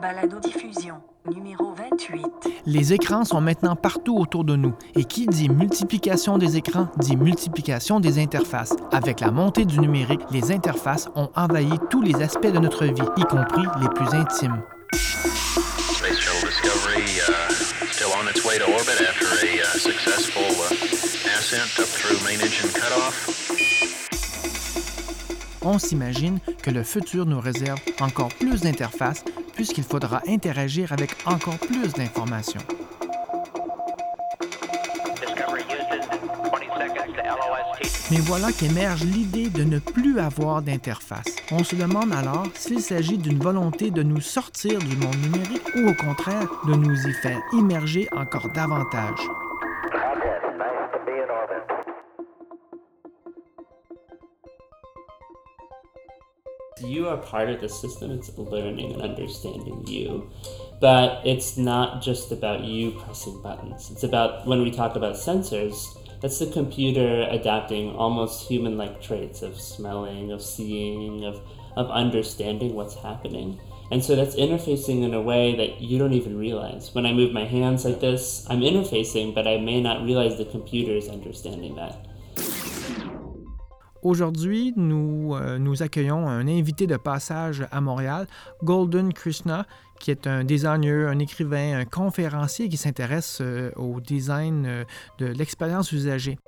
Balado diffusion numéro 28. Les écrans sont maintenant partout autour de nous et qui dit multiplication des écrans dit multiplication des interfaces. Avec la montée du numérique, les interfaces ont envahi tous les aspects de notre vie, y compris les plus intimes. Uh, uh, uh. On s'imagine que le futur nous réserve encore plus d'interfaces puisqu'il faudra interagir avec encore plus d'informations. Discovery Houston, 20 seconds to LOST. Mais voilà qu'émerge l'idée de ne plus avoir d'interface. On se demande alors s'il s'agit d'une volonté de nous sortir du monde numérique ou au contraire de nous y faire immerger encore davantage. You are part of the system, it's learning and understanding you. But it's not just about you pressing buttons. It's about when we talk about sensors, that's the computer adapting almost human like traits of smelling, of seeing, of, of understanding what's happening. And so that's interfacing in a way that you don't even realize. When I move my hands like this, I'm interfacing, but I may not realize the computer is understanding that. Aujourd'hui, nous, euh, nous accueillons un invité de passage à Montréal, Golden Krishna, qui est un designer, un écrivain, un conférencier qui s'intéresse euh, au design euh, de l'expérience usagée.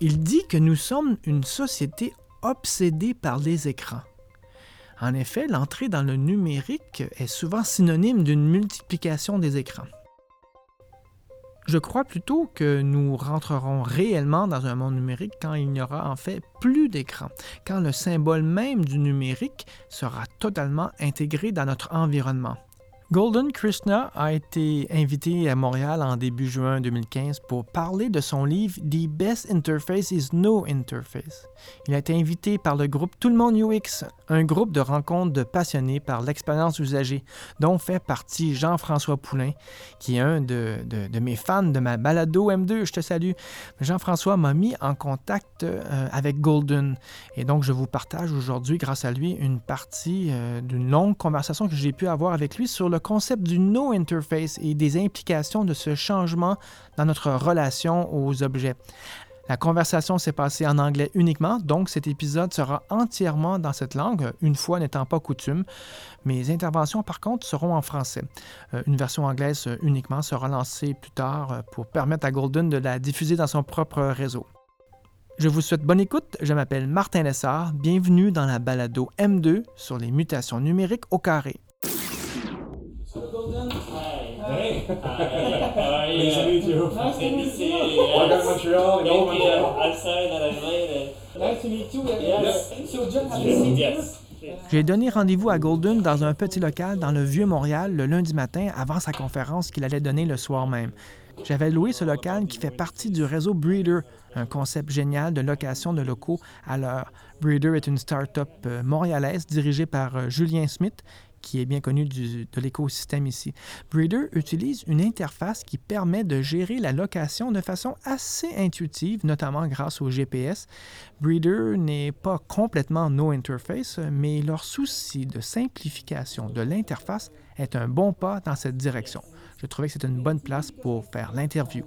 Il dit que nous sommes une société obsédée par les écrans. En effet, l'entrée dans le numérique est souvent synonyme d'une multiplication des écrans. Je crois plutôt que nous rentrerons réellement dans un monde numérique quand il n'y aura en fait plus d'écran, quand le symbole même du numérique sera totalement intégré dans notre environnement. Golden Krishna a été invité à Montréal en début juin 2015 pour parler de son livre The Best Interface is No Interface. Il a été invité par le groupe Tout le monde UX, un groupe de rencontres de passionnés par l'expérience usagée, dont fait partie Jean-François Poulain, qui est un de, mes fans de ma balado M2. Je te salue. Jean-François m'a mis en contact euh, avec Golden. Et donc, je vous partage aujourd'hui, grâce à lui, une partie euh, d'une longue conversation que j'ai pu avoir avec lui sur le concept du no interface et des implications de ce changement dans notre relation aux objets. La conversation s'est passée en anglais uniquement, donc cet épisode sera entièrement dans cette langue, une fois n'étant pas coutume. Mes interventions, par contre, seront en français. Euh, une version anglaise uniquement sera lancée plus tard euh, pour permettre à Golden de la diffuser dans son propre réseau. Je vous souhaite bonne écoute. Je m'appelle Martin Lessard. Bienvenue dans la balado M2 sur les mutations numériques au carré. Hi. Hi. How are you? Nice to meet you. Nice to meet you. Welcome to Montreal. Thank Hello, you. Montreal. I'm sorry that I'm late. Nice to meet you. Yes. So John, have you seen Yes. J'ai donné rendez-vous à Golden dans un petit local dans le vieux Montréal le lundi matin avant sa conférence qu'il allait donner le soir même. J'avais loué ce local qui fait partie du réseau Breeder, un concept génial de location de locaux à l'heure. Breeder est une start-up euh, montréalaise dirigée par euh, Julien Smith, qui est bien connu de l'écosystème ici. Breeder utilise une interface qui permet de gérer la location de façon assez intuitive, notamment grâce au GPS. Breeder n'est pas complètement no interface, mais leur souci de simplification de l'interface est un bon pas dans cette direction je trouvais que c'était une bonne place pour faire l'interview.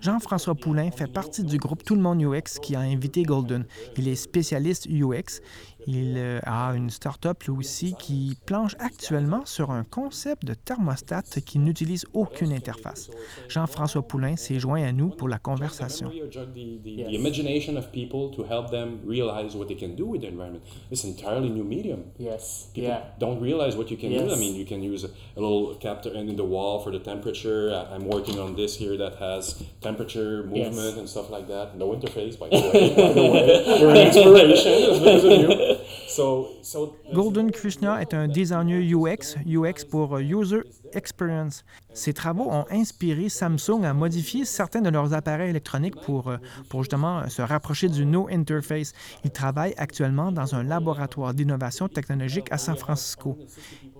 Jean-François Poulain fait partie du groupe Tout le monde UX qui a invité Golden. Il est spécialiste UX il euh, a une start-up lui aussi qui planche actuellement sur un concept de thermostat qui n'utilise aucune interface. Jean-François Poulain s'est joint à nous pour la conversation. memory or jog the, the, Yes. the imagination of people to help them realize what they can do with the environment. It's an entirely new medium. Yes. People Yeah. don't realize what you can do. I Yes. mean, you can use a, a little captor in the wall for the temperature. I, I'm working on this here that has temperature, movement, Yes. and stuff like that. No interface, by the way. by the way. You're an inspiration. Golden Krishna est un designer UX, UX pour User Experience. Ses travaux ont inspiré Samsung à modifier certains de leurs appareils électroniques pour, pour justement se rapprocher du No Interface. Il travaille actuellement dans un laboratoire d'innovation technologique à San Francisco.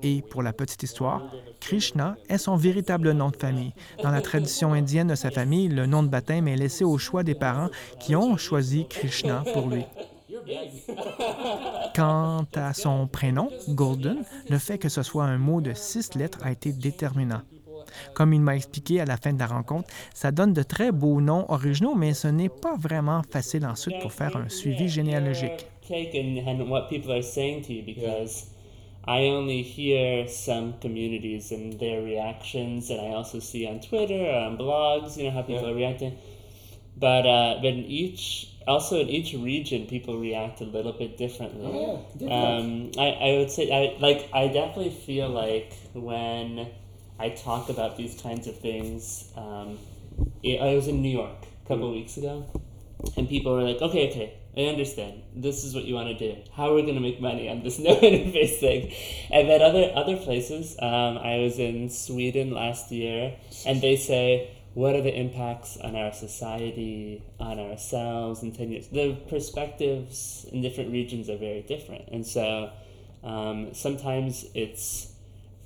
Et pour la petite histoire, Krishna est son véritable nom de famille. Dans la tradition indienne de sa famille, le nom de baptême est laissé au choix des parents qui ont choisi Krishna pour lui. Quant à son prénom, Golden, le fait que ce soit un mot de six lettres a été déterminant. Comme il m'a expliqué à la fin de la rencontre, ça donne de très beaux noms originaux, mais ce n'est pas vraiment facile ensuite pour faire un suivi généalogique. Take and, and what people are saying to you because I only hear some communities and their reactions, and I also see on Twitter or on blogs, you know, how people Yeah. are reacting. But uh, but in each also in each region, people react a little bit differently. Yeah, different. Um, I, I would say I like I definitely feel like when I talk about these kinds of things. Um, I I was in New York a couple weeks ago, and people were like, "Okay, okay, I understand. This is what you want to do. How are we going to make money on this no interface thing?" And then other other places, um, I was in Sweden last year, and they say, "What are the impacts on our society, on ourselves in ten years?" The perspectives in different regions are very different, and so um, sometimes it's.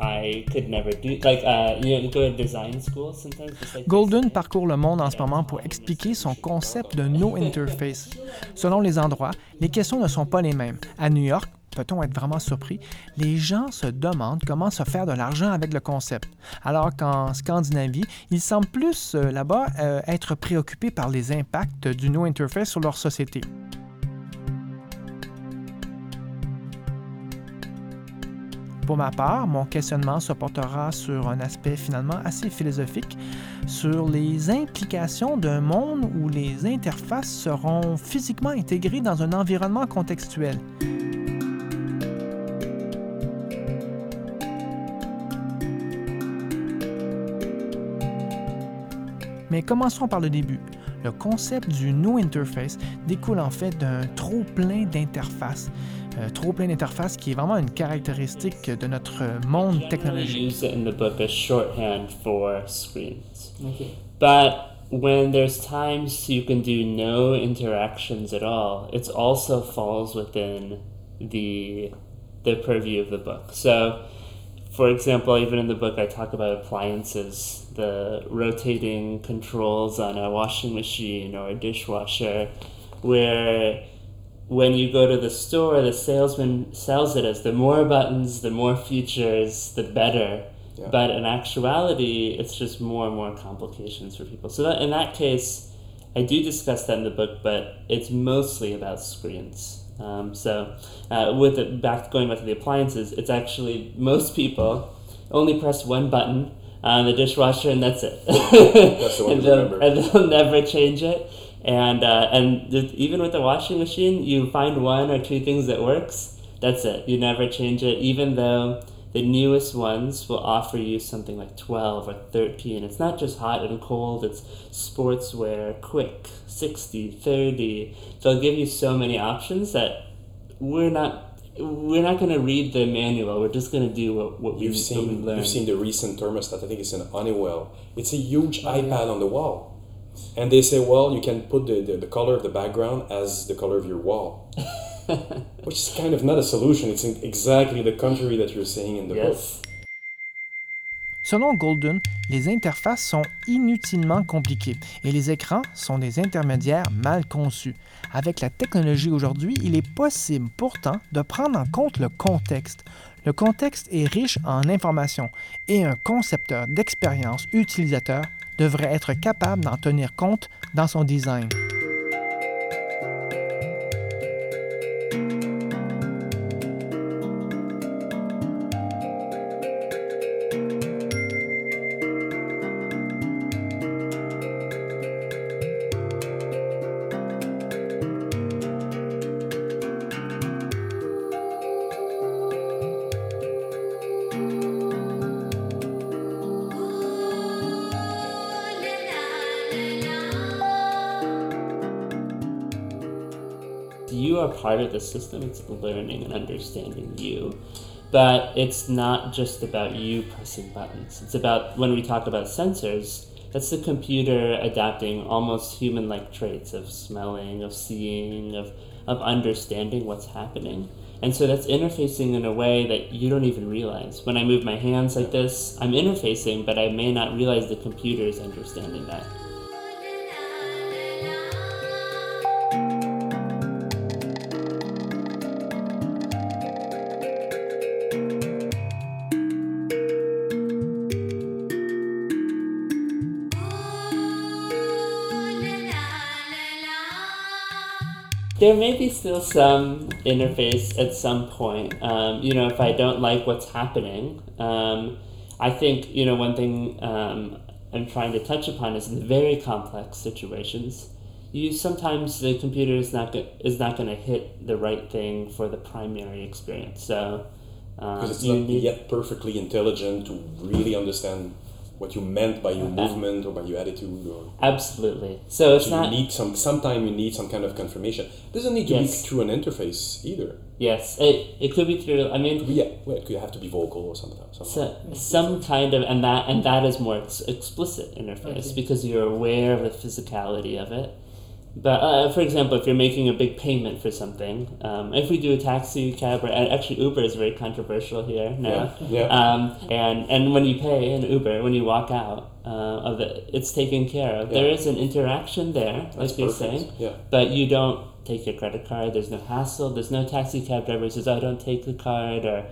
I could never do like uh, you know go to design school sometimes. Just like Golden parcourt le monde en ce moment pour expliquer son concept de no interface. Selon les endroits, les questions ne sont pas les mêmes. À New York, peut-on être vraiment surpris, les gens se demandent comment se faire de l'argent avec le concept. Alors qu'en Scandinavie, ils semblent plus euh, là-bas euh, être préoccupés par les impacts du no interface sur leur société. Pour ma part, mon questionnement se portera sur un aspect finalement assez philosophique, sur les implications d'un monde où les interfaces seront physiquement intégrées dans un environnement contextuel. Mais commençons par le début. Le concept du no interface découle en fait d'un trop plein d'interfaces. Euh, trop plein d'interfaces qui est vraiment une caractéristique de notre monde I technologique. when there's times you can do no interactions at all, it also falls within the the purview of the book. So, for example, even in the book, I talk about appliances, the rotating controls on a washing machine or a dishwasher, where when you go to the store, the salesman sells it as the more buttons, the more features, the better. Yeah. But in actuality, it's just more and more complications for people. So that, in that case, I do discuss that in the book, but it's mostly about screens. Um, so, uh, with it back going back to the appliances, it's actually most people only press one button on the dishwasher and that's it. That's the one and, they'll, remember. and they'll never change it. And uh, and even with the washing machine, you find one or two things that works. That's it. You never change it, even though the newest ones will offer you something like 12 or 13. It's not just hot and cold, it's sportswear, quick, 60, 30. They'll give you so many options that we're not we're not going to read the manual. We're just going to do what, what, You've we seen learn. you've seen the recent thermostat. I think it's an Honeywell. It's a huge Oh, iPad on the wall, and they say, well, you can put the, the, the color of the background as the color of your wall, which is kind of not a solution. It's in exactly the country that you're saying in the book. yes. Selon Golden, les interfaces sont inutilement compliquées et les écrans sont des intermédiaires mal conçus. Avec la technologie aujourd'hui, il est possible pourtant de prendre en compte le contexte. Le contexte est riche en informations et un concepteur d'expérience utilisateur devrait être capable d'en tenir compte dans son design. Part of the system. It's learning and understanding you. But it's not just about you pressing buttons. It's about when we talk about sensors, that's the computer adapting almost human like traits of smelling, of seeing, of, of understanding what's happening. And so that's interfacing in a way that you don't even realize. When I move my hands like this, I'm interfacing, but I may not realize the computer is understanding that. There may be still some interface at some point. Um, you know, if I don't like what's happening, um, I think you know one thing um, I'm trying to touch upon is in very complex situations. You sometimes the computer is not go- is not going to hit the right thing for the primary experience. So uh, Because it's you not need- yet perfectly intelligent to really understand what you meant by your uh, movement or by your attitude or absolutely. So it's so not you need some sometime you need some kind of confirmation. doesn't need to Yes. be through an interface either. yes. It, it could be through. I mean, Yeah, well, it could have to be vocal or something. something. So, some kind of and that and that is more ex- explicit interface Okay. because you're aware of the physicality of it. But uh, for example, if you're making a big payment for something, um, if we do a taxi cab or actually Uber is very controversial here now. Yeah, yeah. Um, and and when you pay an Uber, when you walk out uh, of it, it's taken care of. There Yeah. is an interaction there, That's like you're perfect. saying Yeah. but you don't take your credit card. There's no hassle. There's no taxi cab driver who says, "I don't take the card," or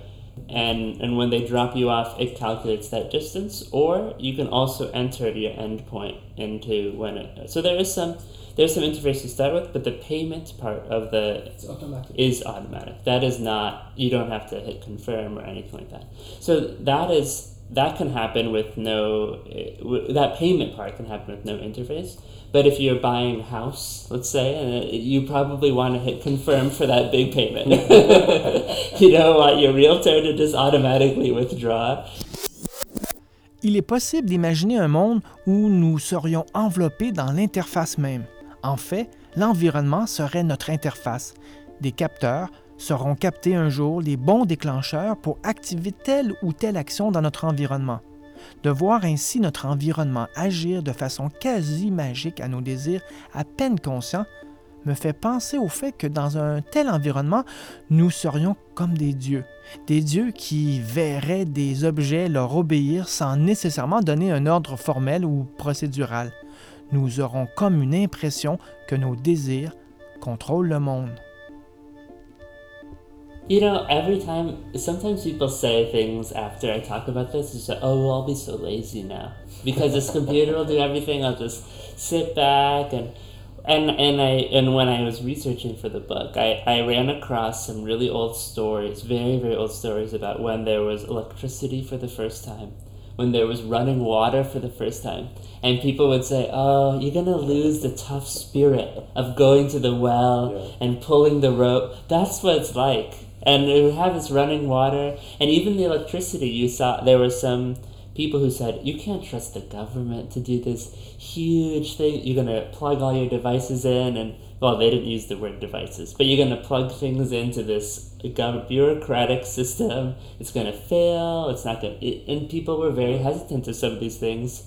and and when they drop you off, it calculates that distance. Or you can also enter your endpoint into when it. So there is some there's some interface to start with, but the payment part of the It's automatic. is automatic. That is not you don't have to hit confirm or anything like that. So that is that can happen with no eh, that payment part can happen with no interface. But if you're buying a house, let's say, and you probably want to hit confirm for that big payment. you don't want your realtor to just automatically withdraw. Il est possible d'imaginer un monde où nous serions enveloppés dans l'interface même. En fait, l'environnement serait notre interface. Des capteurs seront captés un jour les bons déclencheurs pour activer telle ou telle action dans notre environnement. De voir ainsi notre environnement agir de façon quasi magique à nos désirs à peine conscients me fait penser au fait que dans un tel environnement, nous serions comme des dieux. Des dieux qui verraient des objets leur obéir sans nécessairement donner un ordre formel ou procédural. Nous aurons comme une impression que nos désirs contrôlent le monde. You know, every time, sometimes people say things after I talk about this. It's like, oh, well, I'll be so lazy now because this computer will do everything. I'll just sit back and and and I and when I was researching for the book, I, I ran across some really old stories, very very old stories about when there was electricity for the first time, when there was running water for the first time, and people would say, "Oh, you're gonna lose the tough spirit of going to the well Yeah. and pulling the rope." That's what it's like, and it would have this running water, and even the electricity. You saw there were some people who said you can't trust the government to do this huge thing. You're gonna plug all your devices in, and well, they didn't use the word devices, but you're gonna plug things into this bureaucratic system. It's gonna fail. It's not gonna. It, and people were very hesitant to some of these things,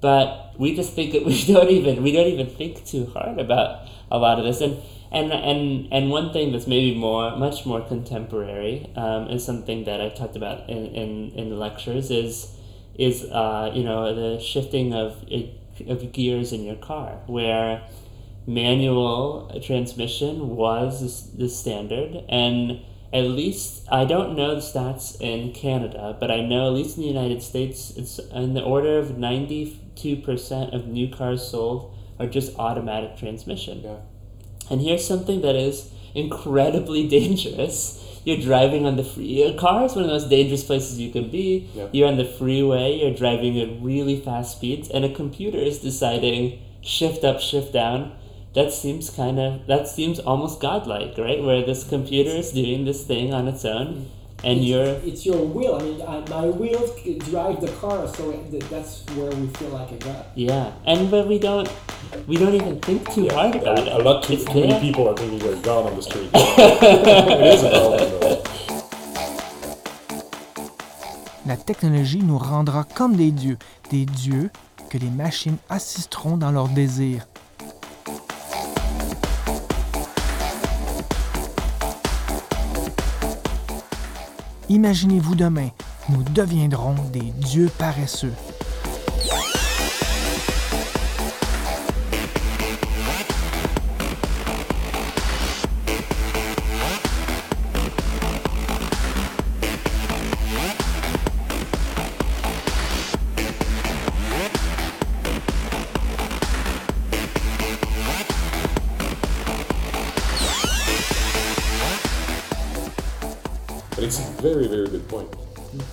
but we just think that we don't even we don't even think too hard about a lot of this and. And, and and one thing that's maybe more much more contemporary um, is something that I've talked about in, in, in the lectures is is uh, you know the shifting of of gears in your car where manual transmission was the standard and at least I don't know the stats in Canada, but I know at least in the United States it's in the order of ninety two percent of new cars sold are just automatic transmission. Yeah. And here's something that is incredibly dangerous. You're driving on the free. A car is one of the most dangerous places you can be. Yeah. You're on the freeway. You're driving at really fast speeds, and a computer is deciding shift up, shift down. That seems kind of. That seems almost godlike, right? Where this computer is doing this thing on its own, mm. And it's, you're it's your will. I mean, I, my will drive the car, so it, that's where we feel like a god. yeah, and but we don't we don't even think too hard about it. A, a lot too, too many people are thinking they're God on the street. it is a problem though. La technologie nous rendra comme des dieux, des dieux que les machines assisteront dans leurs désirs. Imaginez-vous demain, nous deviendrons des dieux paresseux.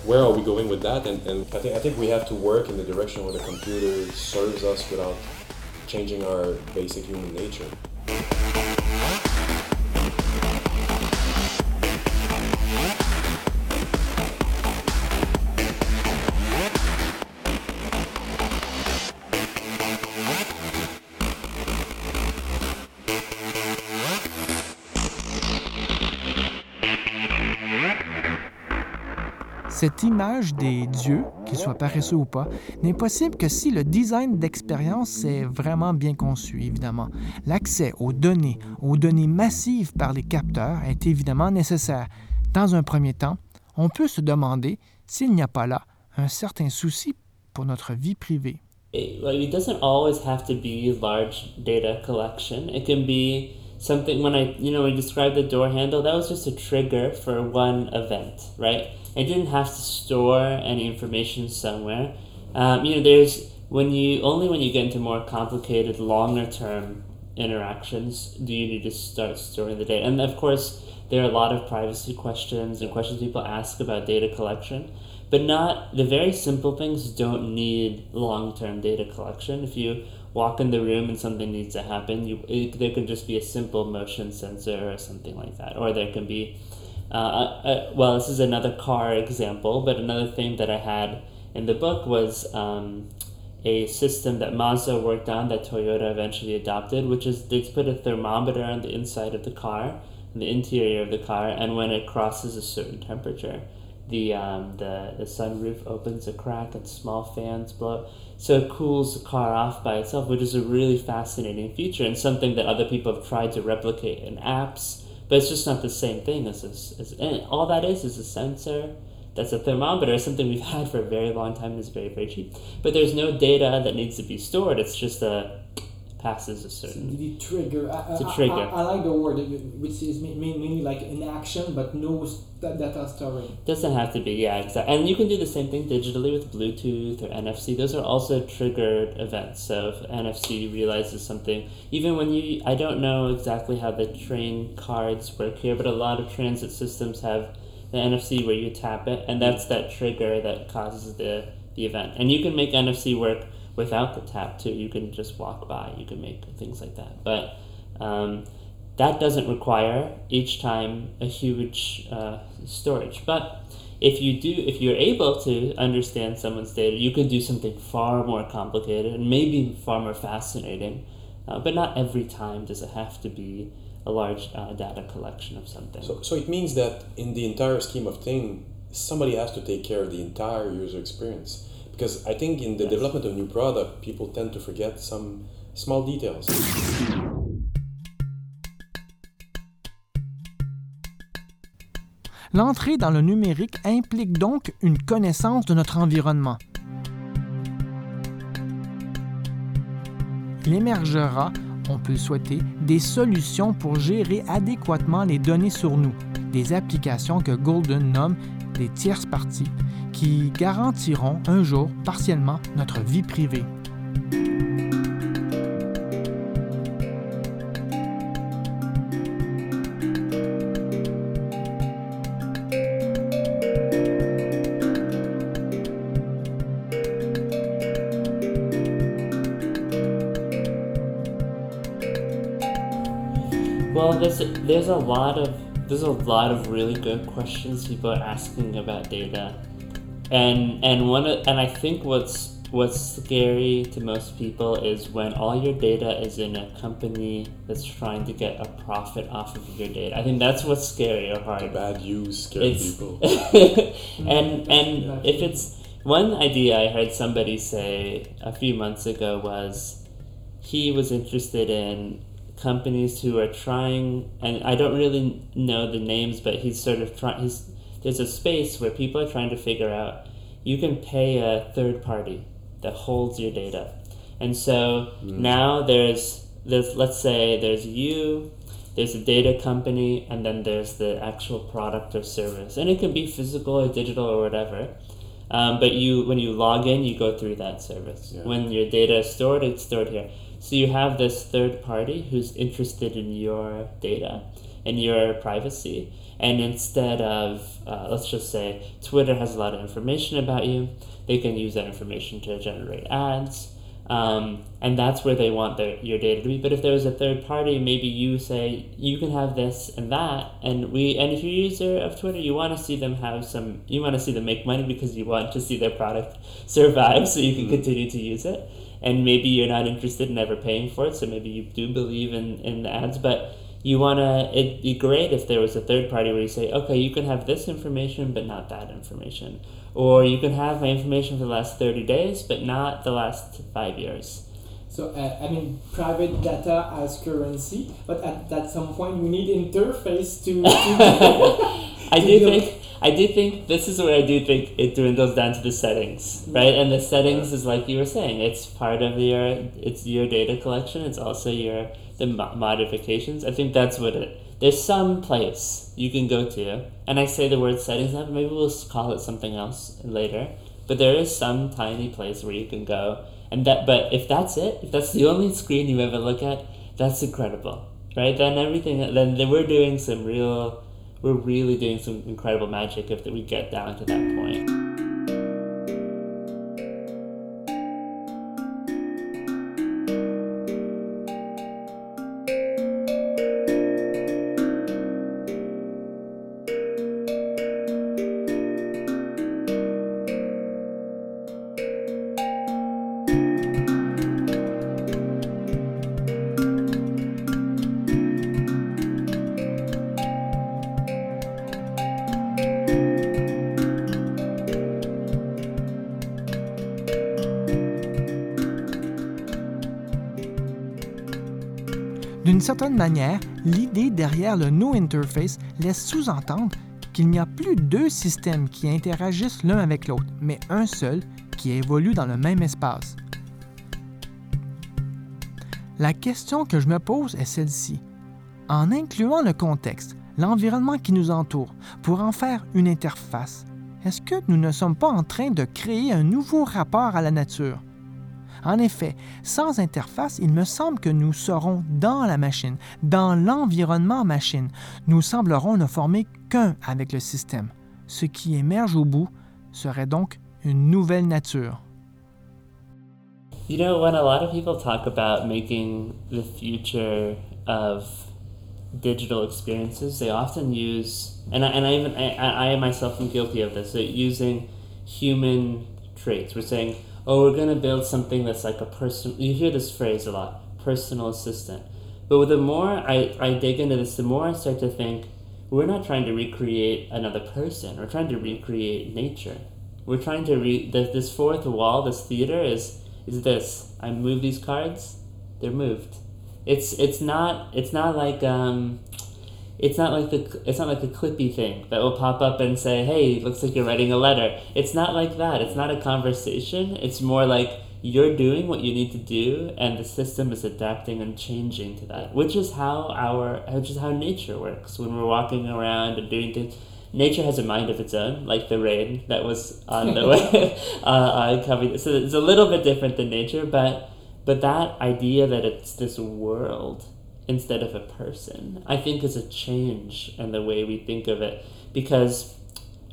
Where are we going with that? And, and I, think, I think we have to work in the direction where the computer serves us without changing our basic human nature. Cette image des dieux, qu'ils soient paresseux ou pas, n'est possible que si le design d'expérience est vraiment bien conçu, évidemment. L'accès aux données, aux données massives par les capteurs est évidemment nécessaire. Dans un premier temps, on peut se demander s'il n'y a pas là un certain souci pour notre vie privée. it, it doesn't always have to be large data collection. It can be something when I, you know, described the door handle, that was just a trigger for one event, right? I didn't have to store any information somewhere. Um, you know, there's when you only when you get into more complicated, longer term interactions do you need to start storing the data. And of course, there are a lot of privacy questions and questions people ask about data collection but not the very simple things don't need long-term data collection if you walk in the room and something needs to happen you it, there can just be a simple motion sensor or something like that or there can be uh, well this is another car example but another thing that i had in the book was um, a system that Mazda worked on that Toyota eventually adopted, which is they put a thermometer on the inside of the car, the interior of the car, and when it crosses a certain temperature, the um, the the sunroof opens a crack and small fans blow, so it cools the car off by itself, which is a really fascinating feature and something that other people have tried to replicate in apps, but it's just not the same thing as this. As, and all that is is a sensor that's a thermometer, something we've had for a very long time and is very, very cheap. But there's no data that needs to be stored. It's just a passes a certain. The trigger. I, I- trigger. I, I like the word, which is ma- ma- mainly like an action, but no data storing. Doesn't have to be, yeah, exactly. And you can do the same thing digitally with Bluetooth or NFC. Those are also triggered events. So if NFC realizes something, even when you, I don't know exactly how the train cards work here, but a lot of transit systems have the NFC where you tap it, and that's that trigger that causes the, the event. And you can make NFC work without the tap too. You can just walk by. You can make things like that. But um, that doesn't require each time a huge uh, storage. But if you do, if you're able to understand someone's data, you can do something far more complicated and maybe far more fascinating. Uh, but not every time does it have to be a large uh, data collection of something. So, so it means that in the entire scheme of things, somebody has to take care of the entire user experience. Because I think in the Yes. development of new product, people tend to forget some small details. L'entrée dans le numérique implique donc une connaissance de notre environnement. Il émergera, on peut le souhaiter, des solutions pour gérer adéquatement les données sur nous, des applications que Golden nomme des tierces parties, qui garantiront un jour partiellement notre vie privée. There's a lot of really good questions people are asking about data, and and one of, and I think what's what's scary to most people is when all your data is in a company that's trying to get a profit off of your data. I think that's what's scary or hard. The bad use scares It's people. and and if it's one idea I heard somebody say a few months ago was he was interested in companies who are trying and I don't really know the names but he's sort of trying he's there's a space where people are trying to figure out you can pay a third party that holds your data. And so now there's there's let's say there's you there's a data company and then there's the actual product or service and it can be physical or digital or whatever um, but you when you log in you go through that service Yeah. when your data is stored it's stored here so you have this third party who's interested in your data and your privacy and instead of uh, let's just say twitter has a lot of information about you they can use that information to generate ads um, and that's where they want their, your data to be. But if there was a third party, maybe you say you can have this and that, and we and if you're a user of Twitter, you want to see them have some, you want to see them make money because you want to see their product survive, so you can continue to use it. And maybe you're not interested in ever paying for it, so maybe you do believe in in the ads, but you want to it'd be great if there was a third party where you say okay you can have this information but not that information or you can have my information for the last 30 days but not the last five years So uh, I mean, private data as currency, but at, at some point we need interface to. to i do think i do think this is where i do think it dwindles down to the settings right? And the settings is like you were saying it's part of your it's your data collection it's also your the modifications. I think that's what it there's some place you can go to and i say the word settings now maybe we'll call it something else later. But there is some tiny place where you can go and that but if that's it if that's the only screen you ever look at that's incredible right? Then everything then, then we're doing some real we're really doing some incredible magic if we get down to that point certaine manière, l'idée derrière le No Interface laisse sous-entendre qu'il n'y a plus deux systèmes qui interagissent l'un avec l'autre, mais un seul qui évolue dans le même espace. La question que je me pose est celle-ci. En incluant le contexte, l'environnement qui nous entoure, pour en faire une interface, est-ce que nous ne sommes pas en train de créer un nouveau rapport à la nature? En effet, sans interface, il me semble que nous serons dans la machine, dans l'environnement machine. Nous semblerons ne former qu'un avec le système. Ce qui émerge au bout serait donc une nouvelle nature. You know, when a lot of people talk about making the future of digital experiences, they often use, and I, and I even I, I myself am guilty of this, using human traits. We're saying, oh, we're going to build something that's like a personal, You hear this phrase a lot, personal assistant. But with the more I, I dig into this, the more I start to think we're not trying to recreate another person. We're trying to recreate nature. We're trying to re this, this fourth wall, this theater is is this. I move these cards, they're moved. It's it's not it's not like um it's not like the it's not like a clippy thing that will pop up and say, "Hey, looks like you're writing a letter." It's not like that. It's not a conversation. It's more like you're doing what you need to do, and the system is adapting and changing to that. Which is how our which is how nature works when we're walking around and doing things. Nature has a mind of its own, like the rain that was on the way uh, uh, coming. So it's a little bit different than nature, but but that idea that it's this world instead of a person, I think is a change in the way we think of it. Because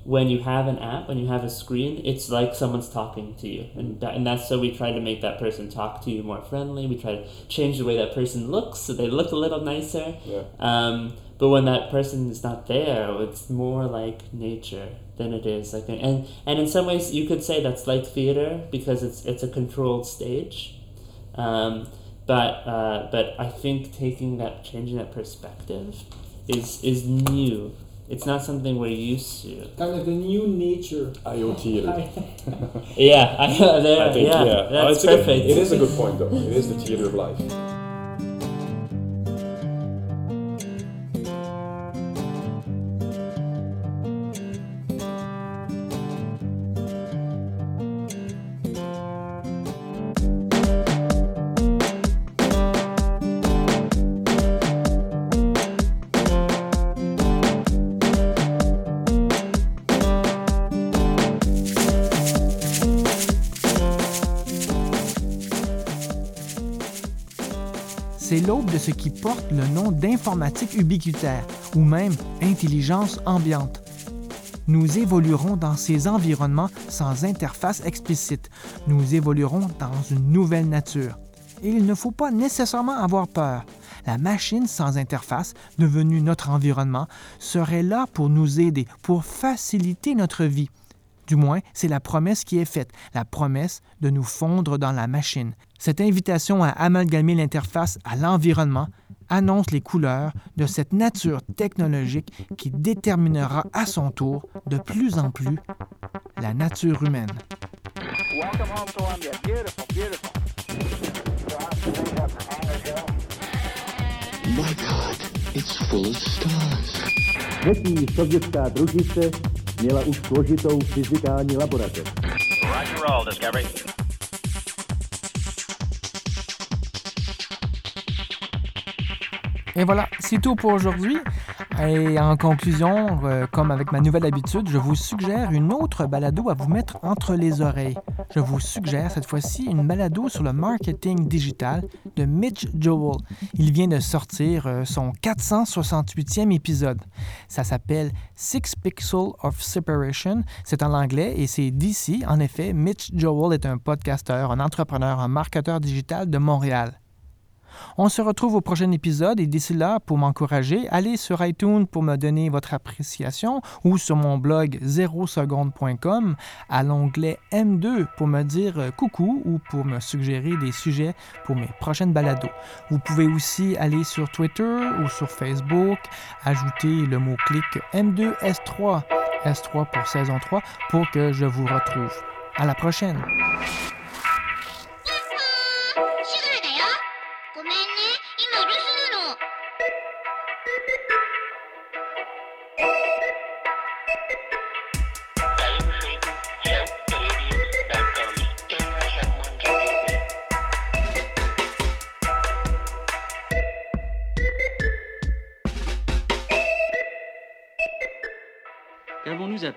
when you have an app, when you have a screen, it's like someone's talking to you, and that, and that's so we try to make that person talk to you more friendly. We try to change the way that person looks so they look a little nicer. Yeah. Um, but when that person is not there, it's more like nature than it is like and and in some ways you could say that's like theater because it's it's a controlled stage. Um, but uh, but I think taking that changing that perspective is is new. It's not something we're used to. Kind of a new nature. IoT. Yeah, I, there, I think yeah, yeah, Oh, that's it's a good- perfect. it is a good point though. It is the theater of life. L'aube de ce qui porte le nom d'informatique ubiquitaire ou même intelligence ambiante. Nous évoluerons dans ces environnements sans interface explicite. Nous évoluerons dans une nouvelle nature. Et il ne faut pas nécessairement avoir peur. La machine sans interface, devenue notre environnement, serait là pour nous aider, pour faciliter notre vie. Du moins, c'est la promesse qui est faite, la promesse de nous fondre dans la machine. Cette invitation à amalgamer l'interface à l'environnement annonce les couleurs de cette nature technologique qui déterminera à son tour de plus en plus la nature humaine. Welcome home, Columbia. Beautiful, beautiful. My God, it's full of stars. Třetí sovětská družice měla už složitou fyzikální laboratoř. Roger roll, Discovery. Et voilà, c'est tout pour aujourd'hui. Et en conclusion, euh, comme avec ma nouvelle habitude, je vous suggère une autre balado à vous mettre entre les oreilles. Je vous suggère cette fois-ci une balado sur le marketing digital de Mitch Joel. Il vient de sortir euh, son 468e épisode. Ça s'appelle Six Pixels of Separation. C'est en anglais et c'est d'ici. En effet, Mitch Joel est un podcasteur, un entrepreneur, un marketeur digital de Montréal. On se retrouve au prochain épisode et d'ici là, pour m'encourager, allez sur iTunes pour me donner votre appréciation ou sur mon blog 0seconde.com à l'onglet M2 pour me dire euh, coucou ou pour me suggérer des sujets pour mes prochaines balados. Vous pouvez aussi aller sur Twitter ou sur Facebook, ajouter le mot-clic M2S3, S3 pour saison 3, pour que je vous retrouve. À la prochaine!